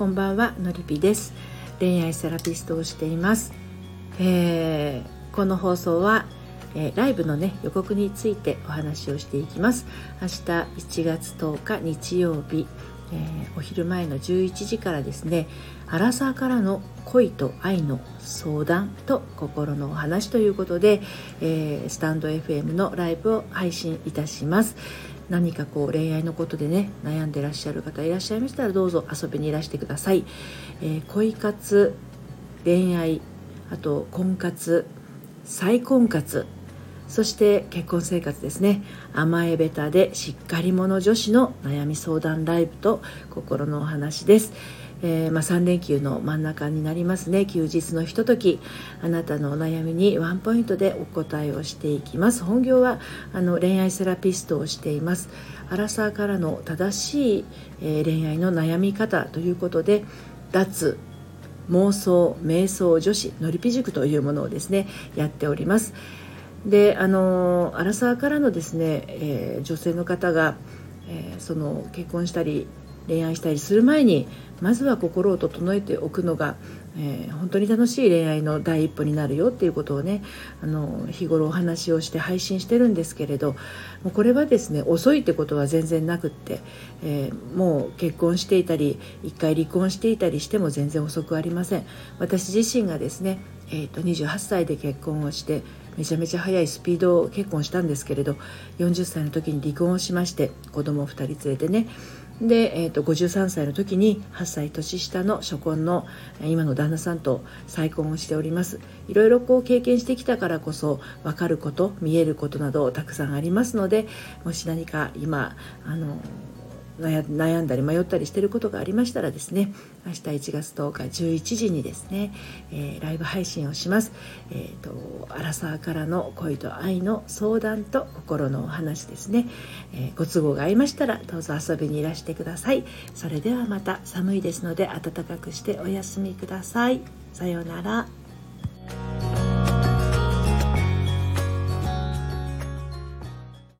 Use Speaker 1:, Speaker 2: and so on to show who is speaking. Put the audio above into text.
Speaker 1: こんばんはのりぴです。恋愛セラピストをしています、えー、この放送は、えー、ライブのね予告についてお話をしていきます。明日1月10日日曜日えー、お昼前の11時からですねアラサーからの恋と愛の相談と心のお話ということで、えー、スタンド FM のライブを配信いたします。何かこう恋愛のことでね悩んでらっしゃる方いらっしゃいましたらどうぞ遊びにいらしてください、えー、恋活恋愛あと婚活再婚活そして結婚生活ですね。甘えべたでしっかり者女子の悩み相談ライブと心のお話です、えー、まあ、3連休の真ん中になりますね。休日のひとときあなたのお悩みにワンポイントでお答えをしていきます。本業はあの恋愛セラピストをしています。アラサーからの正しい、えー、恋愛の悩み方ということで脱妄想瞑想女子のりぴ塾というものをですねやっております。であのアラサーからのですね、えー、女性の方が、えー、その結婚したり恋愛したりする前にまずは心を整えておくのが、えー、本当に楽しい恋愛の第一歩になるよっていうことをねあの日頃お話をして配信してるんですけれどもうこれはですね遅いってことは全然なくって、えー、もう結婚していたり一回離婚していたりしても全然遅くありません。私自身がですね、えーと28歳で結婚をしてめちゃめちゃ早いスピード結婚したんですけれど40歳の時に離婚をしまして子供を2人連れてね。で、えーと、53歳の時に8歳年下の初婚の今の旦那さんと再婚をしております。いろいろこう経験してきたからこそ分かること見えることなどたくさんありますのでもし何か今あの悩んだり迷ったりしてることがありましたらですね明日1月10日11時にですね、えー、ライブ配信をします、えーと、アラサーからの恋と愛の相談と心のお話ですね、えー、ご都合が合いましたらどうぞ遊びにいらしてください。それではまた寒いですので暖かくしてお休みください。さようなら。